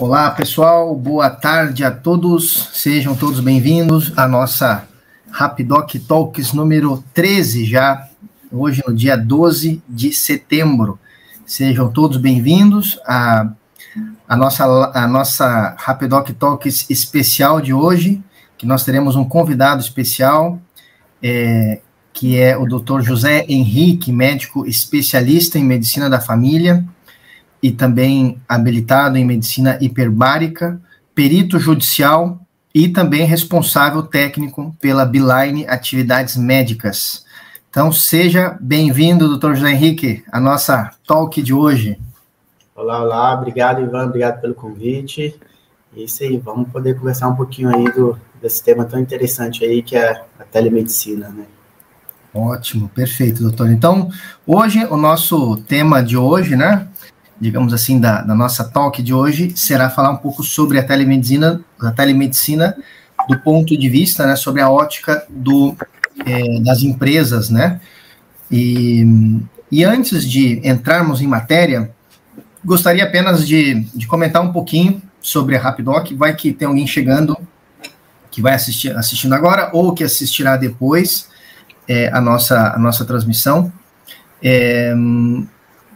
Olá, pessoal. Boa tarde a todos. Sejam todos bem-vindos à nossa Rapidoc Talks número 13 já, hoje no dia 12 de setembro. Sejam todos bem-vindos à, à nossa, à nossa Rapidoc Talks especial de hoje, que nós teremos um convidado especial, é, que é o Dr. José Henrique, médico especialista em medicina da família, e também habilitado em medicina hiperbárica, perito judicial e também responsável técnico pela Beeline Atividades Médicas. Então, seja bem-vindo, doutor José Henrique, à nossa talk de hoje. Olá, olá, obrigado, Ivan, obrigado pelo convite. Isso aí, vamos poder conversar um pouquinho aí do, desse tema tão interessante aí, que é a telemedicina, né? Ótimo, perfeito, doutor. Então, hoje, o nosso tema de hoje, né, digamos assim, da, da, nossa talk de hoje será falar um pouco sobre a telemedicina, a telemedicina do ponto de vista, né, sobre a ótica do, é, das empresas, né, e, e antes de entrarmos em matéria, gostaria apenas de, de comentar um pouquinho sobre a Rapidoc, vai que tem alguém chegando que vai assistir, assistindo agora ou que assistirá depois é, a, nossa, a nossa transmissão. É,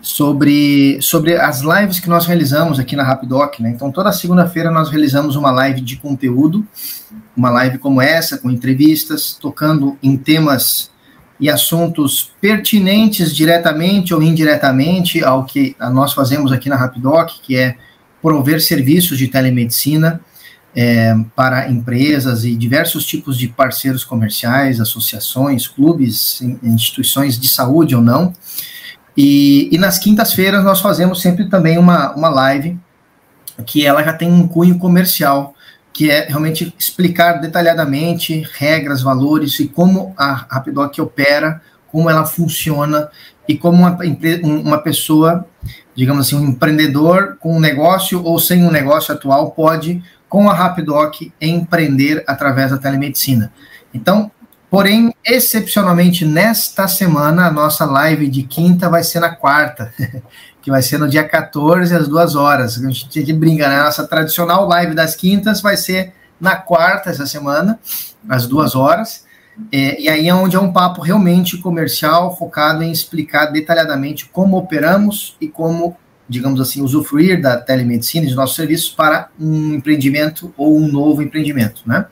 sobre, sobre as lives que nós realizamos aqui na Rapidoc, né? Então, toda segunda-feira nós realizamos uma live de conteúdo, uma live como essa, com entrevistas, tocando em temas e assuntos pertinentes diretamente ou indiretamente ao que nós fazemos aqui na Rapidoc, que é prover serviços de telemedicina é, para empresas e diversos tipos de parceiros comerciais, associações, clubes, instituições de saúde ou não. E, e nas quintas-feiras nós fazemos sempre também uma, uma live que ela já tem um cunho comercial, que é realmente explicar detalhadamente regras, valores e como a Rapidoc opera, como ela funciona e como uma, uma pessoa, digamos assim, um empreendedor com um negócio ou sem um negócio atual pode, com a Rapidoc, empreender através da telemedicina. Então, Porém, excepcionalmente nesta semana, a nossa live de quinta vai ser na quarta, que vai ser no dia 14, às duas horas. A gente brinca, né? A nossa tradicional live das quintas vai ser na quarta essa semana, às duas horas. É, e aí é onde é um papo realmente comercial, focado em explicar detalhadamente como operamos e como, digamos assim, usufruir da telemedicina, de nossos serviços para um empreendimento ou um novo empreendimento, né?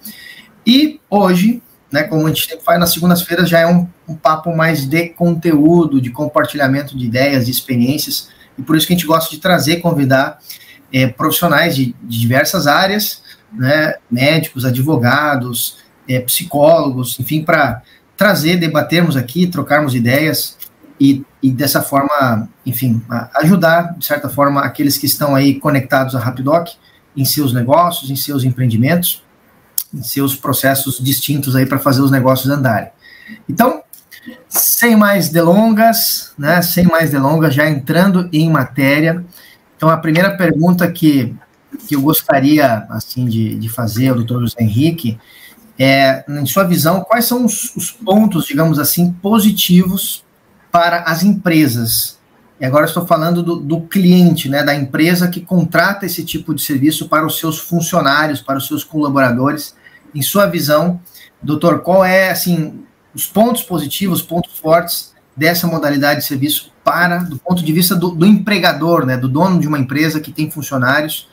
E hoje né, como a gente sempre faz nas segundas-feiras, já é um, um, papo mais de conteúdo, de compartilhamento de ideias, de experiências, e por isso que a gente gosta de trazer, convidar é, profissionais de, de, diversas áreas, né, médicos, advogados, é, psicólogos, enfim, para trazer, debatermos aqui, trocarmos ideias e, e dessa forma, enfim, ajudar, de certa forma, aqueles que estão aí conectados à Rapidoc em seus negócios, em seus empreendimentos, em seus processos distintos aí para fazer os negócios andarem. Então, sem mais delongas, né, sem mais delongas, já entrando em matéria, então a primeira pergunta que, que eu gostaria assim de, de fazer ao doutor José Henrique é, em sua visão, quais são os, os pontos, digamos assim, positivos para as empresas e agora estou falando do, do, cliente, né, da empresa que contrata esse tipo de serviço para os seus funcionários, para os seus colaboradores, em sua visão, doutor, qual é assim os pontos positivos, pontos fortes dessa modalidade de serviço para, do ponto de vista do, do empregador, né, do dono de uma empresa que tem funcionários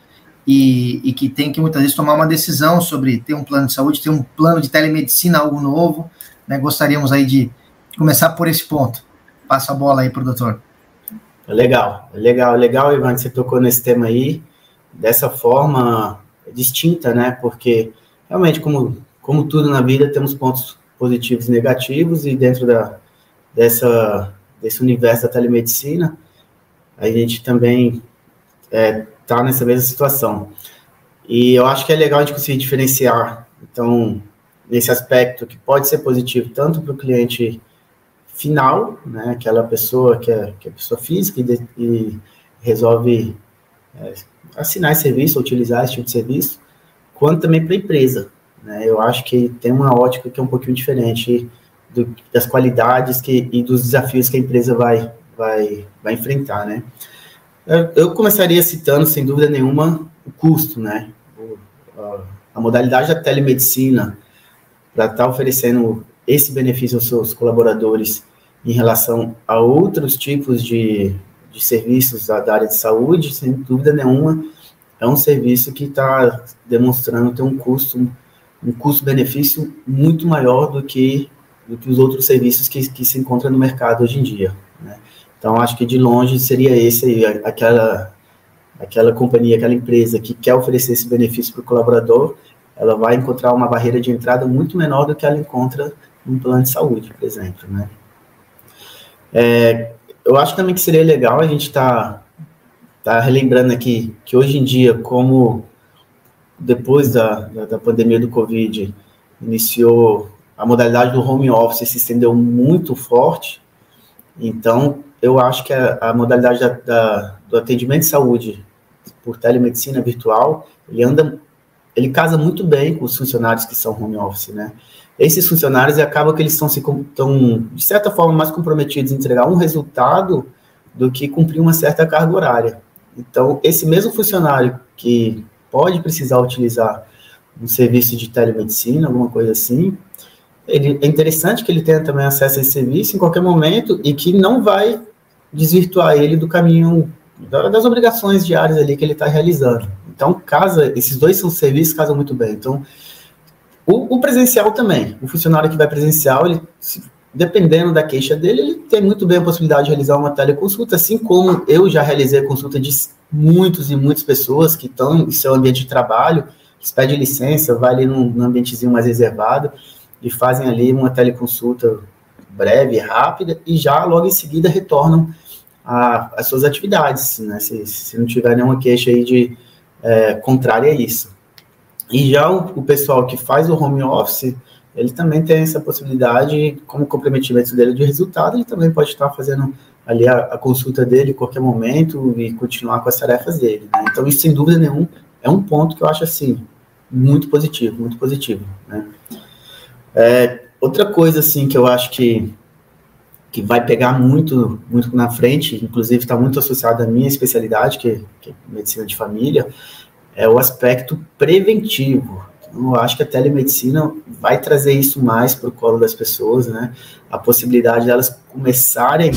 e, e, que tem que muitas vezes tomar uma decisão sobre ter um plano de saúde, ter um plano de telemedicina, algo novo. Né, gostaríamos aí de começar por esse ponto. Passa a bola aí para o doutor. Legal, legal, legal, Ivan, que você tocou nesse tema aí, dessa forma distinta, né? Porque realmente, como, como tudo na vida, temos pontos positivos e negativos, e dentro da, dessa, desse universo da telemedicina, a gente também está é, tá nessa mesma situação. E eu acho que é legal a gente conseguir diferenciar, então, nesse aspecto que pode ser positivo tanto para o cliente final, né, aquela pessoa que é, que é pessoa física e, de, e resolve é, assinar esse serviço, utilizar esse tipo de serviço, quanto também para a empresa. Né? Eu acho que tem uma ótica que é um pouquinho diferente do, das qualidades que, e dos desafios que a empresa vai, vai, vai enfrentar. Né? Eu, eu começaria citando, sem dúvida nenhuma, o custo, né? O, a, a, modalidade da telemedicina para estar tá oferecendo esse benefício aos seus colaboradores em relação a outros tipos de, de serviços da, da área de saúde, sem dúvida nenhuma, é um serviço que está demonstrando ter um custo, um custo-benefício muito maior do que, do que os outros serviços que, que se encontram no mercado hoje em dia. Né? Então, acho que de longe seria esse aí, aquela, aquela companhia, aquela empresa que quer oferecer esse benefício para o colaborador, ela vai encontrar uma barreira de entrada muito menor do que ela encontra num plano de saúde, por exemplo, né? É, eu acho também que seria legal a gente estar tá, tá relembrando aqui que hoje em dia, como depois da, da, da, pandemia do Covid, iniciou a modalidade do home office se estendeu muito forte, então eu acho que a, a modalidade da, da, do atendimento de saúde por telemedicina virtual, ele anda, ele casa muito bem com os funcionários que são home office, né? Esses funcionários acabam que eles estão, se, estão, de certa forma, mais comprometidos em entregar um resultado do que cumprir uma certa carga horária. Então, esse mesmo funcionário que pode precisar utilizar um serviço de telemedicina, alguma coisa assim, ele, é interessante que ele tenha também acesso a esse serviço em qualquer momento e que não vai desvirtuar ele do caminho das obrigações diárias ali que ele está realizando. Então, casa, esses dois são serviços casam muito bem. Então, o, o, presencial também, o funcionário que vai presencial, ele, se, dependendo da queixa dele, ele tem muito bem a possibilidade de realizar uma teleconsulta, assim como eu já realizei a consulta de muitos e muitas pessoas que estão em seu ambiente de trabalho, que pede licença, vai ali num, num ambientezinho mais reservado e fazem ali uma teleconsulta breve, rápida, e já logo em seguida retornam às suas atividades, né? Se, se, não tiver nenhuma queixa aí de é, contrária a isso. E já o, o, pessoal que faz o home office, ele também tem essa possibilidade, como comprometimento dele de resultado, ele também pode estar fazendo ali a, a consulta dele em qualquer momento e continuar com as tarefas dele. Né? Então, isso sem dúvida nenhuma é um ponto que eu acho assim muito positivo, muito positivo. Né? É, outra coisa assim que eu acho que que vai pegar muito muito na frente, inclusive está muito associado à minha especialidade, que, que é medicina de família, é o aspecto preventivo. Eu acho que a telemedicina vai trazer isso mais para o colo das pessoas, né? A possibilidade delas começarem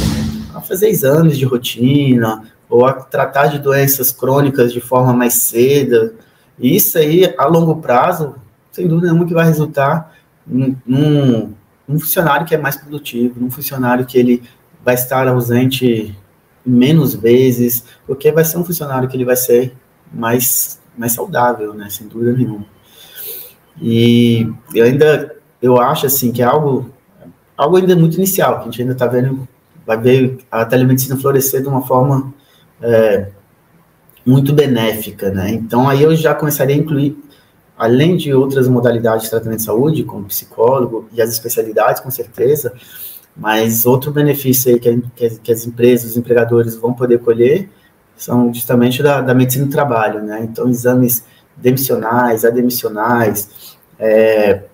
a fazer exames de rotina ou a tratar de doenças crônicas de forma mais cedo. Isso aí, a longo prazo, sem dúvida nenhuma, que vai resultar num, num funcionário que é mais produtivo, num funcionário que ele vai estar ausente menos vezes, porque vai ser um funcionário que ele vai ser mais mais saudável, né, sem dúvida nenhuma. E eu ainda, eu acho, assim, que é algo, algo ainda muito inicial, que a gente ainda está vendo, vai ver a telemedicina florescer de uma forma é, muito benéfica, né, então aí eu já começaria a incluir, além de outras modalidades de tratamento de saúde, como psicólogo e as especialidades, com certeza, mas outro benefício aí que, que, as empresas, os empregadores vão poder colher são justamente da, da medicina do trabalho, né? Então, exames demissionais, admissionais, é,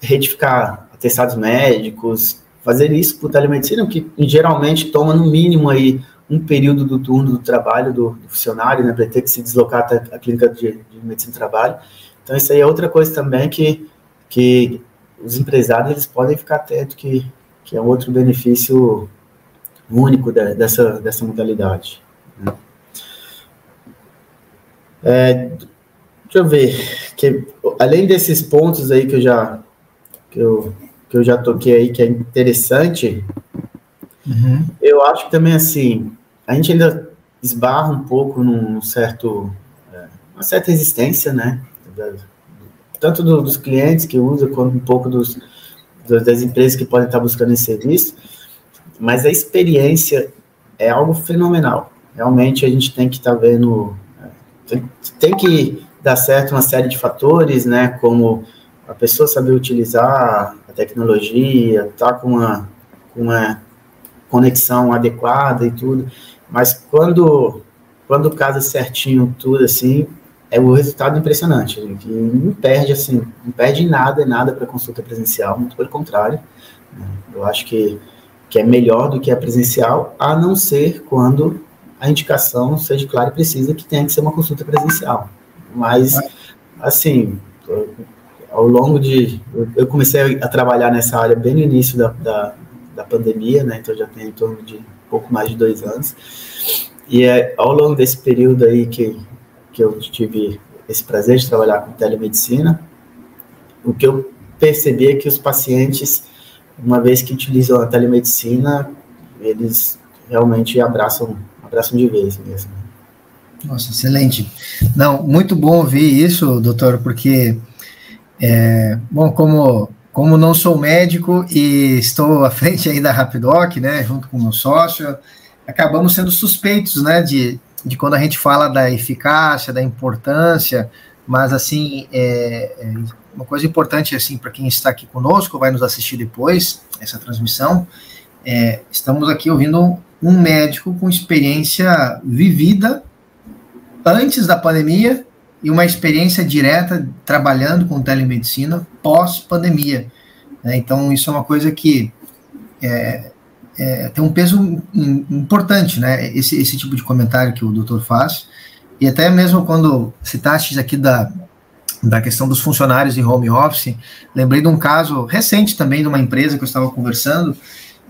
retificar atestados médicos, fazer isso por telemedicina, que geralmente toma no mínimo aí um período do turno do trabalho do, do funcionário, né, para ter que se deslocar até a clínica de, de, medicina do trabalho. Então, isso aí é outra coisa também que, que os empresários eles podem ficar atentos que, que é outro benefício único da, dessa, dessa modalidade. Né? É, deixa eu ver, que, além desses pontos aí que eu já que eu, que eu já toquei aí, que é interessante, uhum. eu acho que também assim, a gente ainda esbarra um pouco num certo, é, uma certa resistência, né? Tanto do, dos clientes que usam, quanto um pouco dos, das empresas que podem estar buscando esse serviço, mas a experiência é algo fenomenal. Realmente a gente tem que estar vendo tem que dar certo uma série de fatores, né, como a pessoa saber utilizar a tecnologia, tá com uma, uma conexão adequada e tudo, mas quando quando casa certinho tudo assim, é o resultado impressionante, que não perde assim, não perde nada, nada para consulta presencial, muito pelo contrário. Né, eu acho que que é melhor do que a presencial, a não ser quando a indicação seja clara e precisa que tenha que ser uma consulta presencial. Mas, assim, ao longo de. Eu comecei a trabalhar nessa área bem no início da, da, da pandemia, né? Então já tem em torno de pouco mais de dois anos. E é ao longo desse período aí que, que eu tive esse prazer de trabalhar com telemedicina, o que eu percebi é que os pacientes, uma vez que utilizam a telemedicina, eles realmente abraçam, abraçam de vez mesmo. Nossa, excelente. Não, muito bom ouvir isso, doutor, porque, é, bom, como, como não sou médico e estou à frente aí da Rapidoc, né, junto com o meu sócio, acabamos sendo suspeitos, né, de, de quando a gente fala da eficácia, da importância, mas, assim, é, é uma coisa importante, assim, para quem está aqui conosco, vai nos assistir depois, essa transmissão, é, estamos aqui ouvindo um médico com experiência vivida antes da pandemia e uma experiência direta trabalhando com telemedicina pós-pandemia. Né? Então, isso é uma coisa que é, é, tem um peso importante, né? Esse, esse tipo de comentário que o doutor faz. E até mesmo quando citaste aqui da, da questão dos funcionários em home office, lembrei de um caso recente também de uma empresa que eu estava conversando,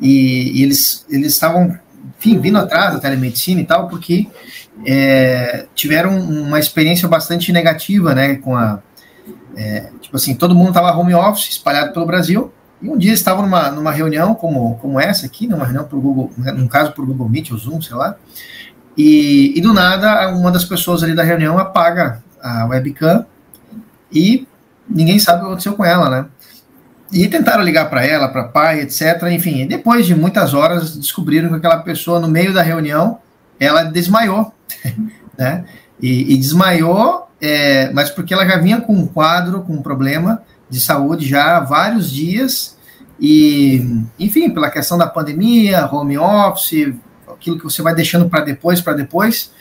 e, e eles, eles estavam enfim, vindo atrás da telemedicina e tal, porque é, tiveram uma experiência bastante negativa, né, com a, é, tipo assim, todo mundo estava home office, espalhado pelo Brasil, e um dia estavam numa, numa reunião como, como essa aqui, numa reunião o Google, num caso o Google Meet ou Zoom, sei lá, e, e do nada uma das pessoas ali da reunião apaga a webcam e ninguém sabe o que aconteceu com ela, né? E tentaram ligar para ela, para pai, etc. Enfim, depois de muitas horas descobriram que aquela pessoa no meio da reunião ela desmaiou, né? E, e desmaiou, é, mas porque ela já vinha com um quadro, com um problema de saúde já há vários dias e, enfim, pela questão da pandemia, home office, aquilo que você vai deixando para depois, para depois,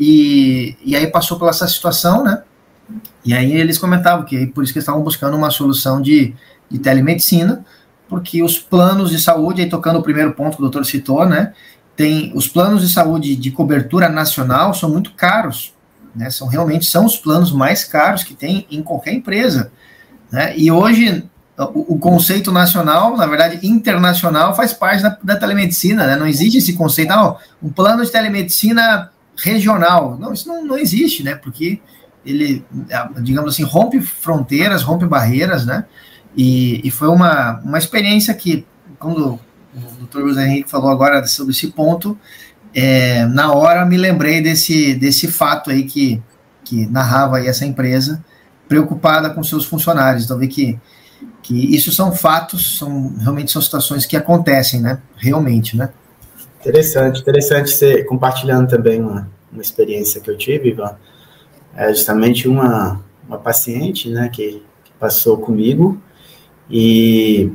e, e aí passou pela essa situação, né? E aí eles comentavam que por isso que eles estavam buscando uma solução de, de telemedicina, porque os planos de saúde, aí tocando o primeiro ponto que o doutor citou, né? Tem os planos de saúde de cobertura nacional são muito caros, né? São realmente são os planos mais caros que tem em qualquer empresa, né? E hoje o, o conceito nacional, na verdade internacional, faz parte da, da telemedicina, né? Não existe esse conceito, ah, um plano de telemedicina regional, não, isso não, não existe, né? Porque ele, digamos assim, rompe fronteiras, rompe barreiras, né? E, e foi uma, uma experiência que, quando o Dr. José Henrique falou agora sobre esse ponto, é, na hora me lembrei desse, desse fato aí que, que narrava aí essa empresa, preocupada com seus funcionários. Então, vê que, que isso são fatos, são realmente são situações que acontecem, né? Realmente, né? Interessante, interessante você compartilhando também uma, uma experiência que eu tive, Ivan. É justamente uma, uma paciente, né, que, que passou comigo e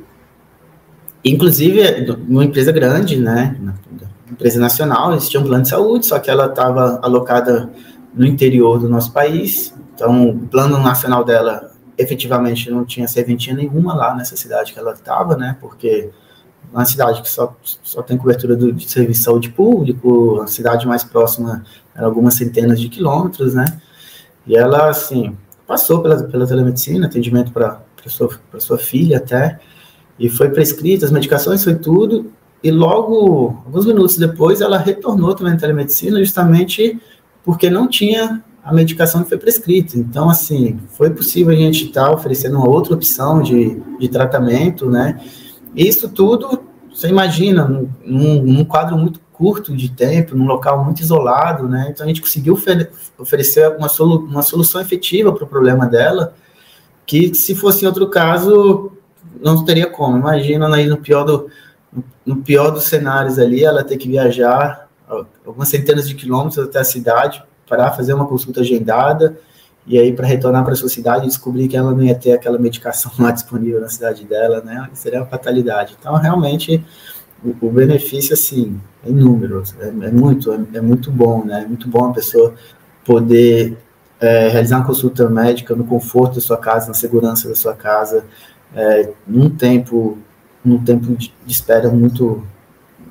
inclusive uma empresa grande, né, empresa nacional, eles tinham um plano de saúde, só que ela estava alocada no interior do nosso país, então o plano nacional dela efetivamente não tinha serventia nenhuma lá nessa cidade que ela estava, né, porque uma cidade que só, só tem cobertura do, de serviço de saúde público, a cidade mais próxima era algumas centenas de quilômetros, né, e ela, assim, passou pela, pela telemedicina, atendimento para sua, sua filha até, e foi prescrita, as medicações, foi tudo, e logo, alguns minutos depois, ela retornou também à telemedicina, justamente porque não tinha a medicação que foi prescrita. Então, assim, foi possível a gente estar oferecendo uma outra opção de, de tratamento, né? Isso tudo, você imagina, num, num quadro muito curto de tempo, num local muito isolado, né? Então, a gente conseguiu oferecer uma, solu uma solução efetiva para o problema dela, que se fosse outro caso, não teria como. Imagina aí no pior, do, no pior dos cenários ali, ela ter que viajar algumas centenas de quilômetros até a cidade para fazer uma consulta agendada e aí para retornar para a sua cidade e descobrir que ela não ia ter aquela medicação lá disponível na cidade dela, né? Seria uma fatalidade. Então, realmente, o, o benefício, assim, é inúmero, é, é muito, é, é, muito bom, né? É muito bom a pessoa poder é, realizar uma consulta médica no conforto da sua casa, na segurança da sua casa, é, num tempo, num tempo de, espera muito,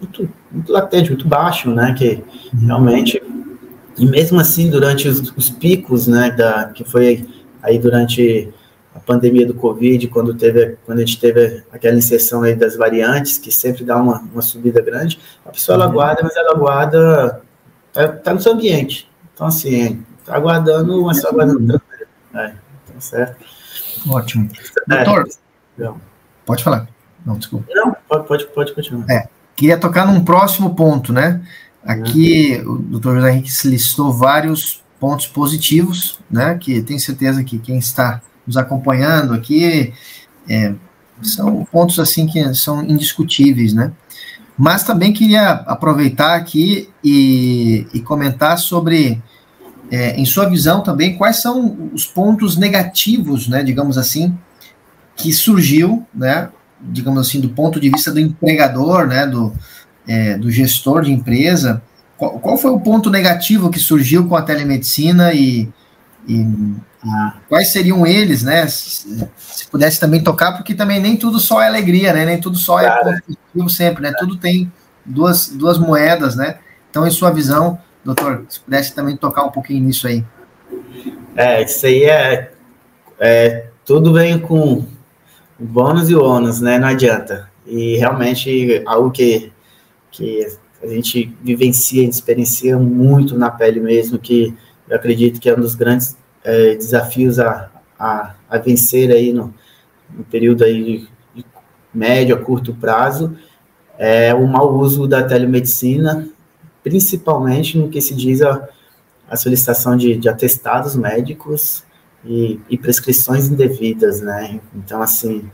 muito, muito latente, muito baixo, né? Que realmente E mesmo assim, durante os, os picos, né, da, que foi aí durante a pandemia do Covid, quando, teve, quando a gente teve aquela inserção aí das variantes, que sempre dá uma, uma subida grande, a pessoa ela uhum. guarda, mas ela guarda, tá, tá no seu ambiente. Então, assim, tá aguardando, mas só aguardando uhum. É, tá certo. Ótimo. É, Doutor, é, pode falar. Não, desculpa. Não, pode, pode, pode continuar. É, queria tocar num próximo ponto, né? Aqui o doutor José Henrique listou vários pontos positivos, né? Que tenho certeza que quem está nos acompanhando aqui é, são pontos assim que são indiscutíveis, né? Mas também queria aproveitar aqui e, e comentar sobre, é, em sua visão também, quais são os pontos negativos, né, digamos assim, que surgiu, né, digamos assim, do ponto de vista do empregador, né, do, é, do gestor de empresa, qual, qual, foi o ponto negativo que surgiu com a telemedicina e, e ah, quais seriam eles, né? Se, se, pudesse também tocar, porque também nem tudo só é alegria, né? Nem tudo só é positivo sempre, né? Tudo tem duas, duas moedas, né? Então, em sua visão, doutor, se pudesse também tocar um pouquinho nisso aí. É, isso aí é, é tudo vem com bônus e ônus, né? Não adianta. E realmente algo que que a gente vivencia, a gente experiencia muito na pele mesmo, que eu acredito que é um dos grandes é, desafios a, a, a, vencer aí no, no período aí de, médio a curto prazo, é o mau uso da telemedicina, principalmente no que se diz a, a solicitação de, de atestados médicos e, e prescrições indevidas, né? Então, assim,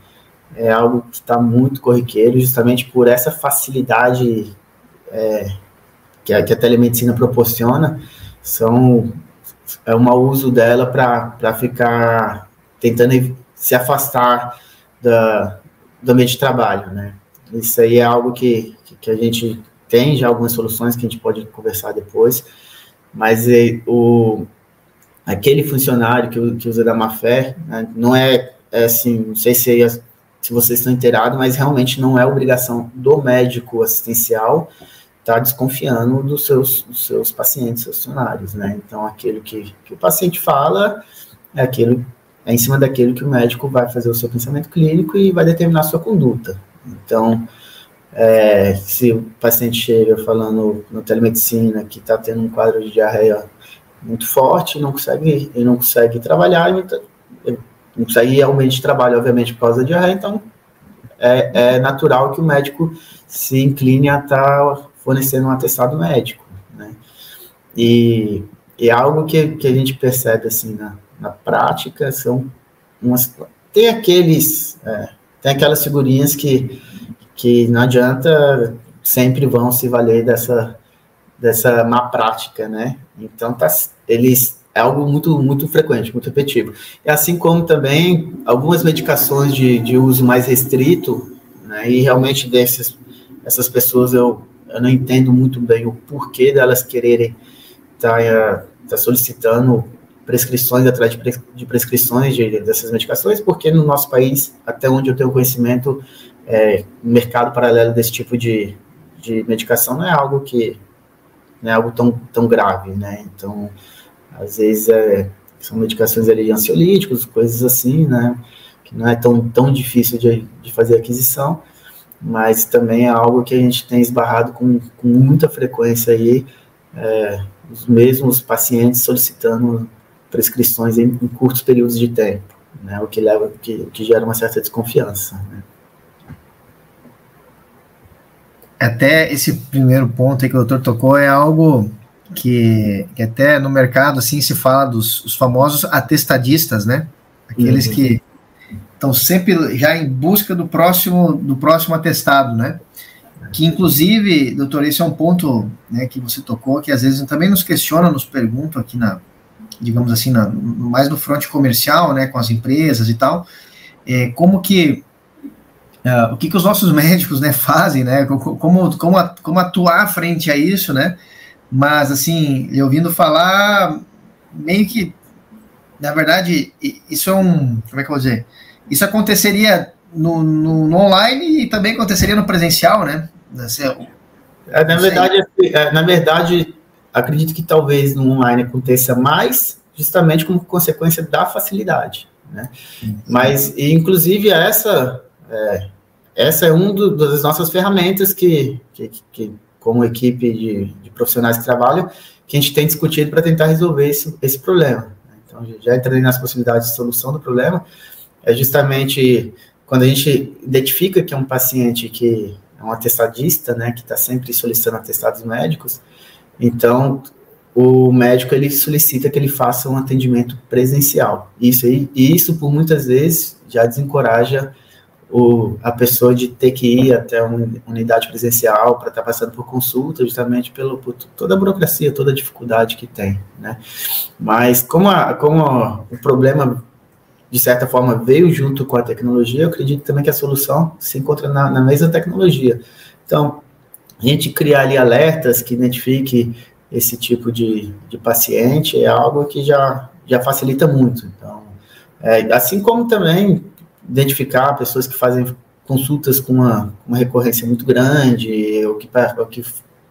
é algo que está muito corriqueiro, justamente por essa facilidade é, que, a, que a telemedicina proporciona, são é um mau uso dela para ficar tentando se afastar da, do ambiente de trabalho, né? Isso aí é algo que, que a gente tem já algumas soluções que a gente pode conversar depois, mas é, o, aquele funcionário que, que usa da má fé, né, não é, é assim, não sei se se vocês estão inteirados, mas realmente não é obrigação do médico assistencial estar tá desconfiando dos seus, dos seus pacientes, seus funcionários, né? Então, aquilo que, que o paciente fala é aquilo, é em cima daquilo que o médico vai fazer o seu pensamento clínico e vai determinar a sua conduta. Então, é, se o paciente chega falando na telemedicina que está tendo um quadro de diarreia muito forte, não consegue, ele não consegue trabalhar, não consegue realmente trabalho, obviamente, por causa da diarreia, então é, é natural que o médico se incline a estar tá fornecendo um atestado médico, né? E, e algo que, que a gente percebe, assim, na, na prática, são umas... Tem aqueles... É, tem aquelas figurinhas que, que não adianta, sempre vão se valer dessa, dessa má prática, né? Então, tá, eles é algo muito, muito frequente, muito repetitivo. E assim como também algumas medicações de, de uso mais restrito, né, e realmente dessas essas pessoas eu, eu não entendo muito bem o porquê delas quererem estar tá, tá solicitando prescrições atrás de, de prescrições de, dessas medicações, porque no nosso país, até onde eu tenho conhecimento, é, mercado paralelo desse tipo de, de medicação não é algo que não é algo tão, tão grave, né? Então, às vezes é, são medicações ali ansiolíticos, coisas assim, né? Que não é tão, tão difícil de, de fazer aquisição, mas também é algo que a gente tem esbarrado com, com muita frequência aí, é, os mesmos pacientes solicitando prescrições em, em, curtos períodos de tempo, né? O que leva, que, que gera uma certa desconfiança, né? Até esse primeiro ponto aí que o doutor tocou é algo que, que até no mercado assim se fala dos os famosos atestadistas, né? Aqueles uhum. que estão sempre já em busca do próximo do próximo atestado, né? Que inclusive, doutor, esse é um ponto né, que você tocou, que às vezes também nos questiona, nos perguntam aqui na, digamos assim, na, mais no fronte comercial, né, com as empresas e tal, é, como que uh, o que, que os nossos médicos né, fazem, né, como, como, como atuar frente a isso, né, mas, assim, eu ouvindo falar, meio que, na verdade, isso é um. Como é que eu vou dizer? Isso aconteceria no, no, no online e também aconteceria no presencial, né? Assim, é, na, verdade, assim, é, na verdade, acredito que talvez no online aconteça mais, justamente como consequência da facilidade, né? Mas, inclusive, essa é, essa é uma das nossas ferramentas que, que, que como equipe de, de, profissionais que trabalham, que a gente tem discutido para tentar resolver esse, esse problema. Então, já entrei nas possibilidades de solução do problema, é justamente quando a gente identifica que é um paciente que é um atestadista, né, que está sempre solicitando atestados médicos, então o médico ele solicita que ele faça um atendimento presencial. Isso aí, e isso por muitas vezes já desencoraja o, a pessoa de ter que ir até uma unidade presencial para estar tá passando por consulta, justamente pelo, por toda a burocracia, toda a dificuldade que tem, né? Mas como, a, como a, o problema, de certa forma, veio junto com a tecnologia, eu acredito também que a solução se encontra na, na mesma tecnologia. Então, a gente criar ali alertas que identifique esse tipo de, de paciente é algo que já, já facilita muito. Então, é, assim como também identificar pessoas que fazem consultas com uma, uma recorrência muito grande, ou que, ou que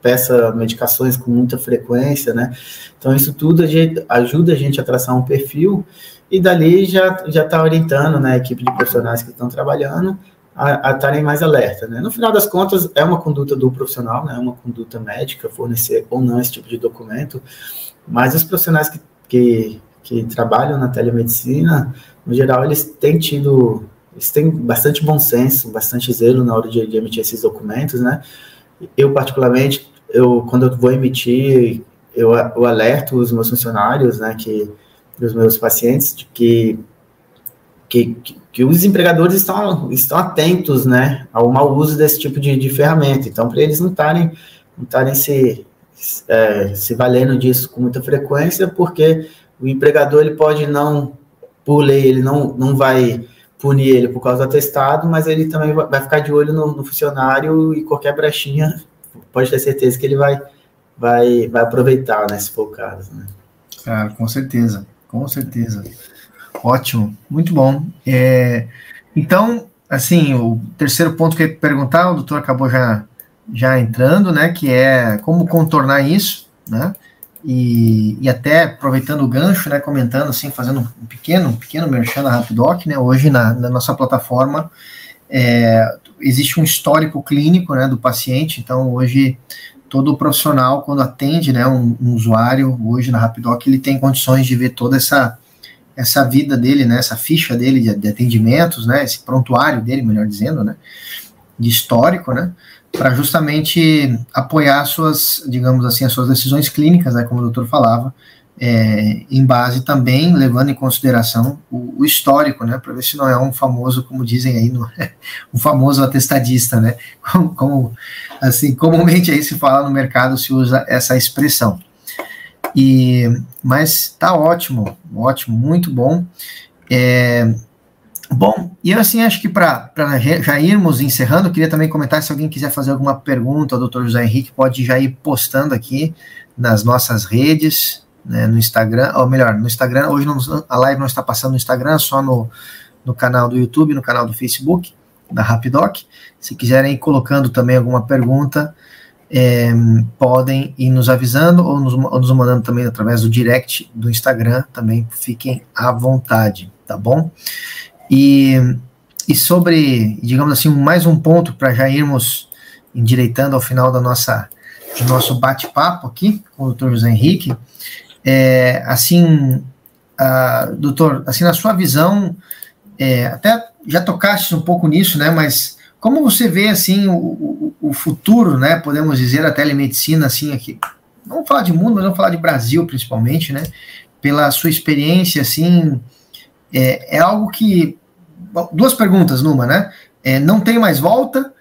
peça medicações com muita frequência, né? Então, isso tudo a gente, ajuda a gente a traçar um perfil e dali já está orientando né, a equipe de profissionais que estão trabalhando a estarem mais alerta, né? No final das contas, é uma conduta do profissional, né? É uma conduta médica, fornecer ou não esse tipo de documento, mas os profissionais que, que, que trabalham na telemedicina, no geral, eles têm tido, eles têm bastante bom senso, bastante zelo na hora de, de emitir esses documentos, né? Eu, particularmente, eu, quando eu vou emitir, eu, eu alerto os meus funcionários, né, que, os meus pacientes, de que, que, que os empregadores estão, estão atentos, né, ao mau uso desse tipo de, de ferramenta. Então, para eles não estarem não estarem se, é, se valendo disso com muita frequência, porque o empregador ele pode não por lei, ele não, não vai punir ele por causa do atestado, mas ele também vai ficar de olho no, no funcionário e qualquer brechinha, pode ter certeza que ele vai, vai, vai aproveitar, né, se for o caso, né? Claro, com certeza, com certeza. Ótimo, muito bom. É, então, assim, o terceiro ponto que eu ia perguntar, o doutor acabou já, já entrando, né, que é como contornar isso, né, e, e até aproveitando o gancho, né, comentando assim, fazendo um pequeno, um pequeno merchan na Rapidoc, né, hoje na, na nossa plataforma é, existe um histórico clínico, né, do paciente, então hoje todo profissional quando atende, né, um, um usuário hoje na Rapidoc, ele tem condições de ver toda essa essa vida dele, né, essa ficha dele de, de atendimentos, né, esse prontuário dele, melhor dizendo, né, de histórico, né, para justamente apoiar suas, digamos assim, as suas decisões clínicas, né, como o doutor falava, é, em base também levando em consideração o, o histórico, né, para ver se não é um famoso, como dizem aí, no, um famoso atestadista, né, como, como, assim, comumente aí se fala no mercado, se usa essa expressão. E, mas tá ótimo, ótimo, muito bom. É, Bom, e assim, acho que para já irmos encerrando, eu queria também comentar se alguém quiser fazer alguma pergunta ao doutor José Henrique, pode já ir postando aqui nas nossas redes, né, no Instagram, ou melhor, no Instagram, hoje não, a live não está passando no Instagram, só no, no canal do YouTube, no canal do Facebook, da Rapidoc. Se quiserem ir colocando também alguma pergunta, é, podem ir nos avisando ou nos, ou nos mandando também através do direct do Instagram, também fiquem à vontade, tá bom? E, e sobre, digamos assim, mais um ponto para já irmos endireitando ao final da nossa, do nosso bate-papo aqui com o doutor José Henrique, é, assim, doutor, assim, na sua visão, é, até já tocaste um pouco nisso, né, mas como você vê, assim, o, o, o futuro, né, podemos dizer, da telemedicina, assim, aqui, vamos falar de mundo, mas vamos falar de Brasil, principalmente, né, pela sua experiência, assim, é, é algo que duas perguntas numa, né? É, não tem mais volta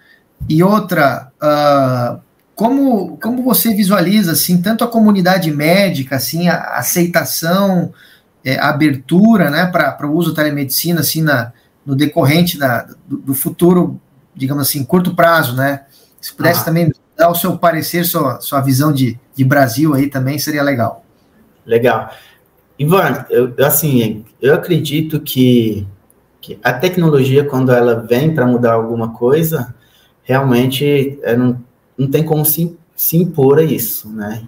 e outra, uh, como, como você visualiza assim tanto a comunidade médica, assim a aceitação, é, a abertura, né, para o uso da telemedicina assim na, no decorrente da, do, do, futuro, digamos assim, curto prazo, né? Se pudesse ah. também dar o seu parecer, sua, sua visão de, de Brasil aí também seria legal. Legal. Ivan, eu, assim, eu acredito que que a tecnologia, quando ela vem para mudar alguma coisa, realmente é, não, não tem como se, se impor a isso, né?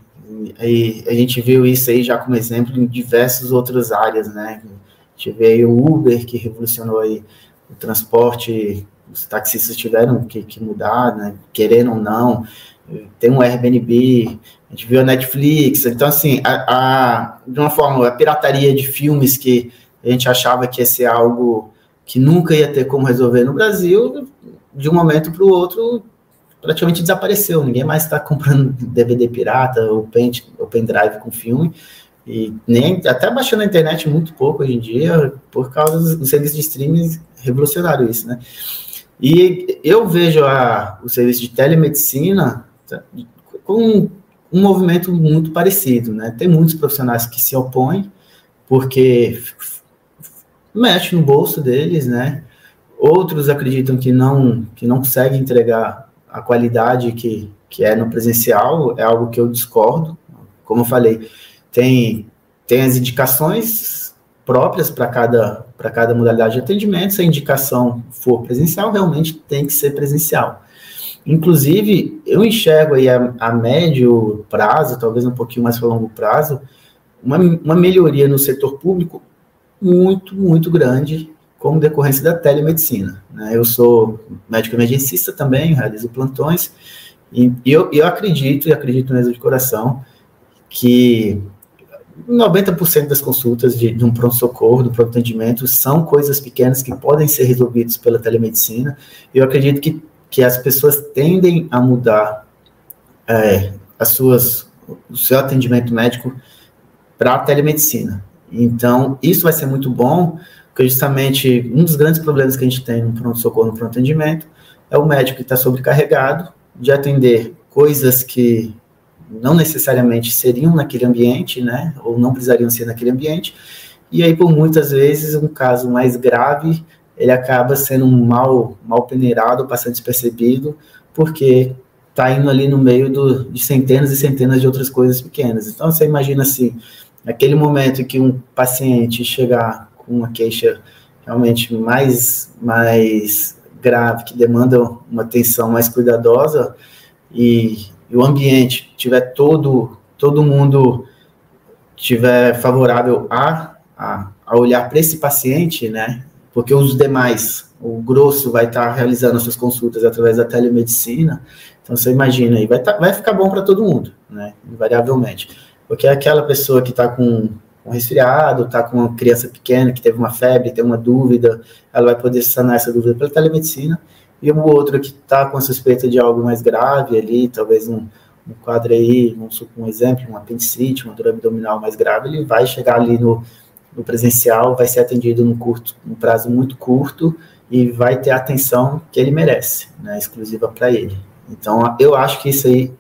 E a gente viu isso aí já como exemplo em diversas outras áreas, né? A gente vê aí o Uber, que revolucionou aí o transporte, os taxistas tiveram que, que mudar, né? Querendo ou não. Tem um Airbnb, a gente viu a Netflix. Então, assim, a, a, de uma forma, a pirataria de filmes que a gente achava que ia ser algo que nunca ia ter como resolver no Brasil, de um momento para o outro, praticamente desapareceu. Ninguém mais está comprando DVD pirata ou, pen, pendrive com filme. E nem até baixando na internet muito pouco hoje em dia, por causa dos serviços de streaming revolucionário isso, né? E eu vejo a, o serviço de telemedicina tá, com um movimento muito parecido, né? Tem muitos profissionais que se opõem porque mexe no bolso deles, né? Outros acreditam que não que não consegue entregar a qualidade que, que é no presencial, é algo que eu discordo. Como eu falei, tem, tem as indicações próprias para cada, cada modalidade de atendimento. Se a indicação for presencial, realmente tem que ser presencial. Inclusive, eu enxergo aí a, a médio prazo, talvez um pouquinho mais para longo prazo, uma, uma melhoria no setor público muito, muito grande como decorrência da telemedicina. Né? Eu sou médico emergencista também, realizo plantões, e eu, eu acredito, e acredito mesmo de coração, que 90% das consultas de, de um pronto-socorro, do pronto-atendimento, são coisas pequenas que podem ser resolvidas pela telemedicina. Eu acredito que, que as pessoas tendem a mudar é, as suas, o seu atendimento médico para a telemedicina. Então, isso vai ser muito bom, porque justamente um dos grandes problemas que a gente tem no pronto-socorro, no pronto-atendimento, é o médico que está sobrecarregado de atender coisas que não necessariamente seriam naquele ambiente, né, ou não precisariam ser naquele ambiente, e aí, por muitas vezes, um caso mais grave, ele acaba sendo mal, mal peneirado, passando despercebido, porque está indo ali no meio do, de centenas e centenas de outras coisas pequenas. Então, você imagina assim, naquele momento que um paciente chegar com uma queixa realmente mais, mais grave, que demanda uma atenção mais cuidadosa, e, e o ambiente tiver todo, todo mundo tiver favorável a, a, a olhar para esse paciente, né? Porque os demais, o grosso vai estar tá realizando as suas consultas através da telemedicina. Então você imagina aí, vai, tá, vai ficar bom para todo mundo, né? Invariavelmente. Porque é aquela pessoa que está com um resfriado, está com uma criança pequena que teve uma febre, tem uma dúvida, ela vai poder sanar essa dúvida pela telemedicina, e o outro que está com suspeita de algo mais grave ali, talvez um, um quadro aí, um, um exemplo, um apendicite, uma dor abdominal mais grave, ele vai chegar ali no, no presencial, vai ser atendido num, curto, num prazo muito curto e vai ter a atenção que ele merece, né, exclusiva para ele. Então, eu acho que isso aí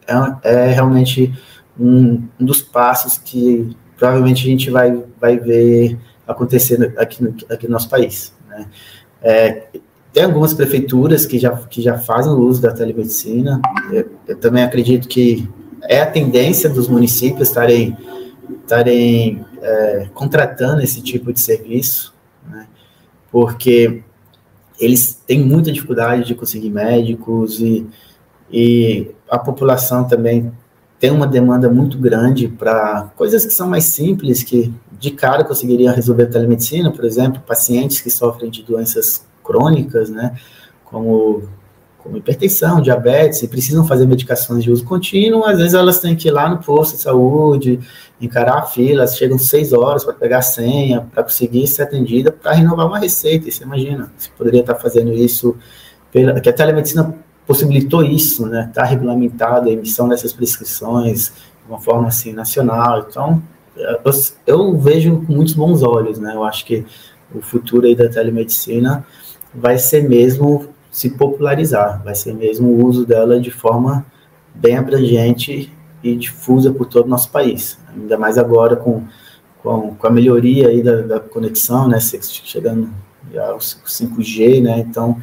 é, é realmente um, um dos passos que provavelmente a gente vai, vai ver acontecendo aqui aqui no nosso país. Né? É, tem algumas prefeituras que já, que já fazem o uso da telemedicina. Eu, eu também acredito que é a tendência dos municípios estarem, estarem é, contratando esse tipo de serviço, né? porque eles têm muita dificuldade de conseguir médicos e, e a população também tem uma demanda muito grande para coisas que são mais simples, que de cara conseguiria resolver a telemedicina, por exemplo, pacientes que sofrem de doenças crônicas, né, como, como hipertensão, diabetes, e precisam fazer medicações de uso contínuo, às vezes elas têm que ir lá no posto de saúde, encarar a fila, chegam seis horas para pegar a senha, para conseguir ser atendida, para renovar uma receita, e você imagina, você poderia estar fazendo isso, pela, que a telemedicina possibilitou isso, né? Está regulamentado a emissão dessas prescrições de uma forma assim nacional. Então, eu, eu, vejo com muitos bons olhos, né? Eu acho que o futuro aí da telemedicina vai ser mesmo se popularizar, vai ser mesmo o uso dela de forma bem abrangente e difusa por todo o nosso país. Ainda mais agora com, com, com a melhoria aí da, da conexão, né? Chegando ao 5G, né? Então,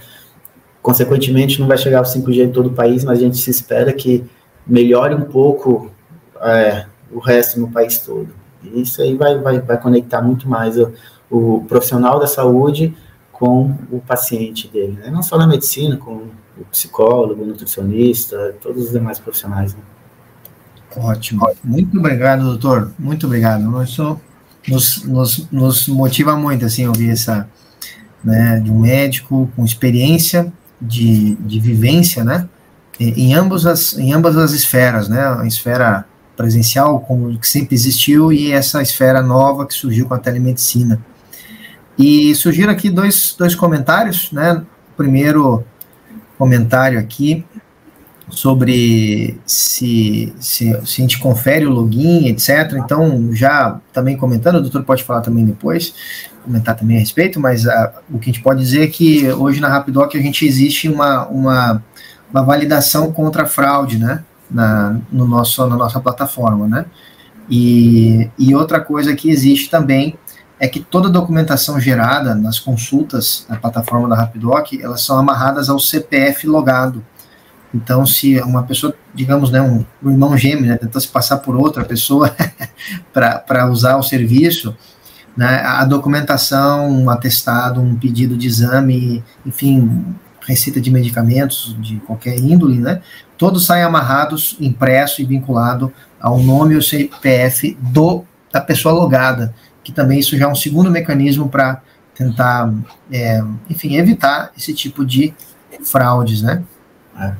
Consequentemente, não vai chegar ao 5G em todo o país, mas a gente se espera que melhore um pouco é, o resto no país todo. E isso aí vai, vai, vai conectar muito mais o, o profissional da saúde com o paciente dele, né? não só na medicina, com o psicólogo, o nutricionista, todos os demais profissionais. Né? Ótimo. Muito obrigado, doutor. Muito obrigado. Isso nos, nos, nos motiva muito, assim, ouvir essa, né, de um médico com experiência de, de vivência, né, em ambas as, em ambas as esferas, né, a esfera presencial, como que sempre existiu, e essa esfera nova que surgiu com a telemedicina. E surgiram aqui dois, dois comentários, né, o primeiro comentário aqui sobre se, se, se, a gente confere o login, etc. Então, já também comentando, o doutor pode falar também depois, comentar também a respeito, mas a, o que a gente pode dizer é que hoje na Rapidoc a gente existe uma, uma, uma validação contra a fraude, né, na, no nosso, na nossa plataforma, né, e, e outra coisa que existe também é que toda a documentação gerada nas consultas na plataforma da Rapidoc, elas são amarradas ao CPF logado, então, se uma pessoa, digamos, né, um, um irmão gêmeo, né, tentou se passar por outra pessoa para usar o serviço, né, a documentação, um atestado, um pedido de exame, enfim, receita de medicamentos de qualquer índole, né, todos saem amarrados, impresso e vinculado ao nome ou CPF do, da pessoa logada, que também isso já é um segundo mecanismo para tentar, é, enfim, evitar esse tipo de fraudes, né? É.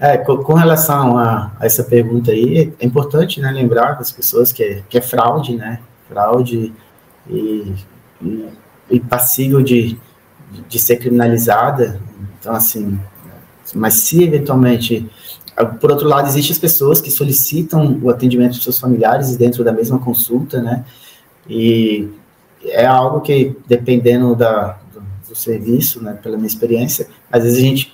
É, com, com, relação a, a, essa pergunta aí, é importante né, lembrar com as pessoas que é, que é fraude, né? Fraude e, e, e passível de, de ser criminalizada. Então, assim, mas se eventualmente. Por outro lado, existem as pessoas que solicitam o atendimento dos seus familiares dentro da mesma consulta, né? E é algo que, dependendo da, do, do serviço, né, pela minha experiência, às vezes a gente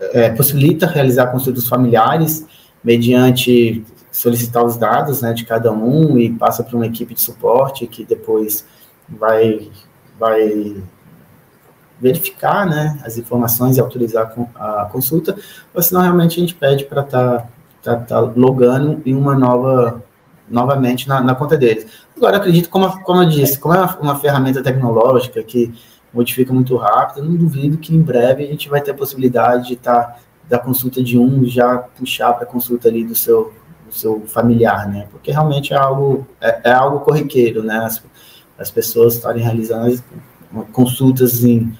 é, possibilita realizar consultas familiares mediante solicitar os dados né, de cada um e passa para uma equipe de suporte que depois vai, vai verificar né, as informações e autorizar a consulta, ou senão realmente a gente pede para estar tá, tá, tá logando em uma nova novamente na, na conta deles. Agora, acredito, como, como eu disse, como é uma, uma ferramenta tecnológica que modifica muito rápido. Eu não duvido que em breve a gente vai ter a possibilidade de estar tá, da consulta de um já puxar para a consulta ali do seu, do seu familiar, né? Porque realmente é algo é, é algo corriqueiro, né? As, as pessoas estarem realizando consultas em,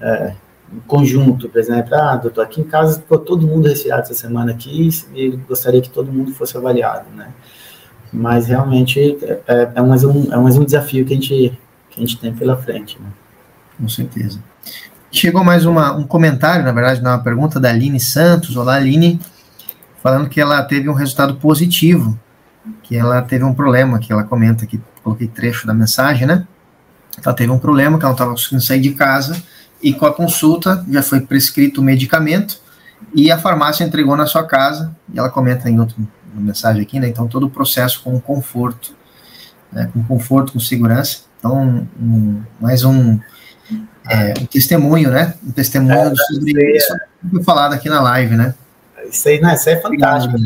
é, em conjunto, por exemplo, ah, doutor, aqui em casa ficou todo mundo resfriado essa semana aqui e gostaria que todo mundo fosse avaliado, né? Mas realmente é, é, é mais, um, é mais um desafio que a gente, que a gente tem pela frente, né? Com certeza. Chegou mais uma, um comentário, na verdade, uma pergunta da Aline Santos. Olá, Aline, falando que ela teve um resultado positivo, que ela teve um problema, que ela comenta aqui, coloquei trecho da mensagem, né? Ela teve um problema, que ela não estava conseguindo sair de casa, e com a consulta já foi prescrito o medicamento, e a farmácia entregou na sua casa, e ela comenta em outra mensagem aqui, né? Então, todo o processo com conforto, né? com conforto, com segurança. Então, um, mais um, é, um testemunho, né? Um testemunho é, sobre isso que foi falado aqui na live, né? Isso aí, não, isso aí é fantástico.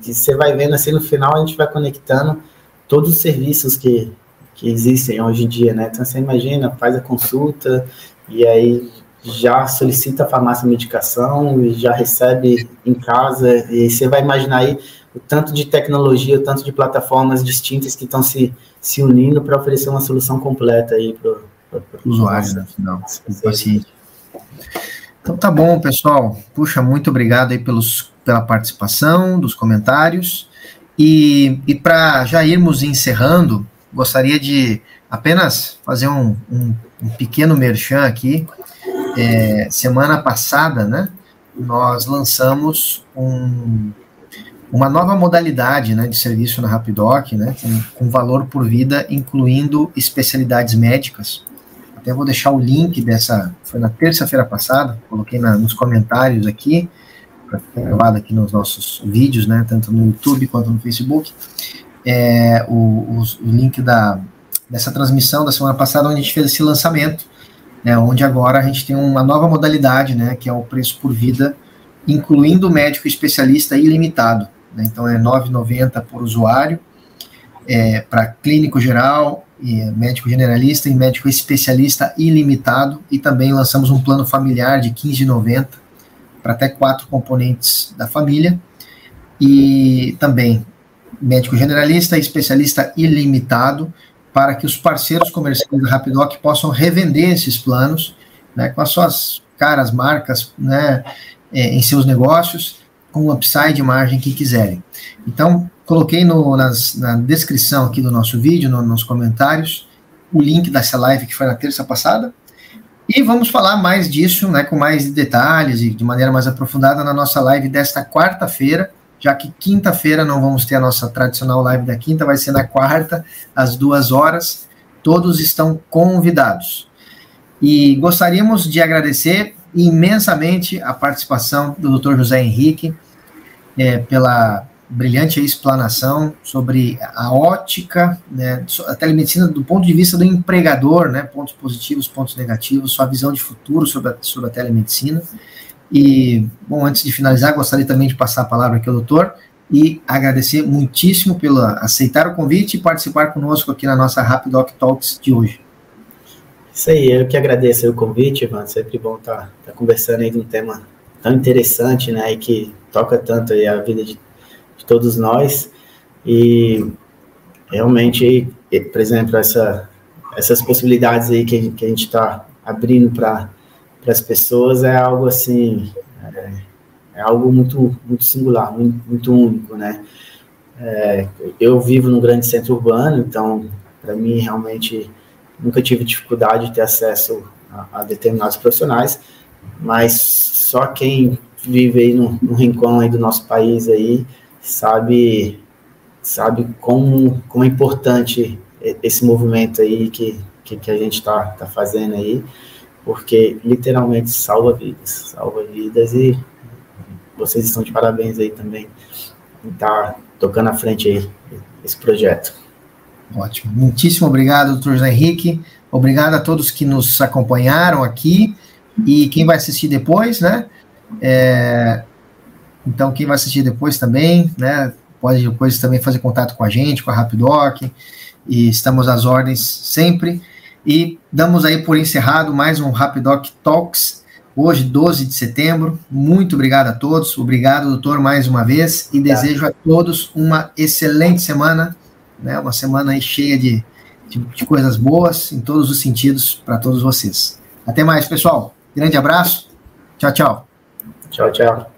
Que você vai vendo assim no final, a gente vai conectando todos os serviços que, que existem hoje em dia, né? Então você imagina, faz a consulta e aí já solicita a farmácia medicação e já recebe em casa, e você vai imaginar aí o tanto de tecnologia, o tanto de plataformas distintas que estão se, se unindo para oferecer uma solução completa aí para usuário, né, o paciente. Então tá bom, pessoal. Puxa, muito obrigado aí pelos, pela participação, dos comentários. E, e para já irmos encerrando, gostaria de apenas fazer um, um, um pequeno merchan aqui. É, semana passada, né, nós lançamos um, uma nova modalidade né, de serviço na Rapidoc, né, com, com valor por vida, incluindo especialidades médicas. Até vou deixar o link dessa, foi na terça-feira passada, coloquei na, nos comentários aqui, para ficar gravado aqui nos nossos vídeos, né, tanto no YouTube quanto no Facebook, é, o, o, o link da, dessa transmissão da semana passada, onde a gente fez esse lançamento, né, onde agora a gente tem uma nova modalidade, né, que é o preço por vida, incluindo médico especialista ilimitado. Né, então é R$ 9,90 por usuário, é, para clínico geral, e médico generalista e médico especialista ilimitado, e também lançamos um plano familiar de 15,90 para até quatro componentes da família, e também médico generalista, especialista ilimitado, para que os parceiros comerciais da Rapidoc possam revender esses planos né, com as suas caras, marcas, né, é, em seus negócios, com o upside margem que quiserem. Então, coloquei no, nas, na descrição aqui do nosso vídeo, no, nos comentários, o link dessa live que foi na terça passada, e vamos falar mais disso, né, com mais detalhes e de maneira mais aprofundada na nossa live desta quarta-feira, já que quinta-feira não vamos ter a nossa tradicional live da quinta, vai ser na quarta, às duas horas. Todos estão convidados. E gostaríamos de agradecer imensamente a participação do Dr. José Henrique é, pela brilhante explanação sobre a ótica, né, a telemedicina do ponto de vista do empregador, né, pontos positivos, pontos negativos, sua visão de futuro sobre a, sobre a telemedicina. E, bom, antes de finalizar, gostaria também de passar a palavra aqui ao doutor e agradecer muitíssimo pelo aceitar o convite e participar conosco aqui na nossa Rapidoc Talks de hoje. Isso aí, eu que agradeço o convite, Ivan, sempre bom estar tá, tá conversando aí de um tema tão interessante, né, e que toca tanto a vida de, de todos nós, e realmente, por exemplo, essa, essas possibilidades aí que, que a gente está abrindo para as pessoas é algo assim, é, é, algo muito, muito singular, muito, muito único, né? É, eu vivo num grande centro urbano, então, para mim, realmente, nunca tive dificuldade de ter acesso a, a, determinados profissionais, mas só quem vive aí no, no rincão aí do nosso país aí sabe sabe como, como é importante esse movimento aí que, que, que a gente está tá fazendo aí porque literalmente salva vidas, salva vidas e vocês estão de parabéns aí também tá tocando à frente aí esse projeto. Ótimo. Muitíssimo obrigado, doutor José Henrique. Obrigado a todos que nos acompanharam aqui e quem vai assistir depois, né? É, então, quem vai assistir depois também, né? Pode depois também fazer contato com a gente, com a Rapidoc, e estamos às ordens sempre. E damos aí por encerrado mais um Rapidoc Talks, hoje, 12 de setembro. Muito obrigado a todos. Obrigado, doutor, mais uma vez. E desejo a todos uma excelente semana, né? uma semana aí cheia de, de, de coisas boas em todos os sentidos para todos vocês. Até mais, pessoal. Grande abraço. Tchau, tchau. Tchau, tchau.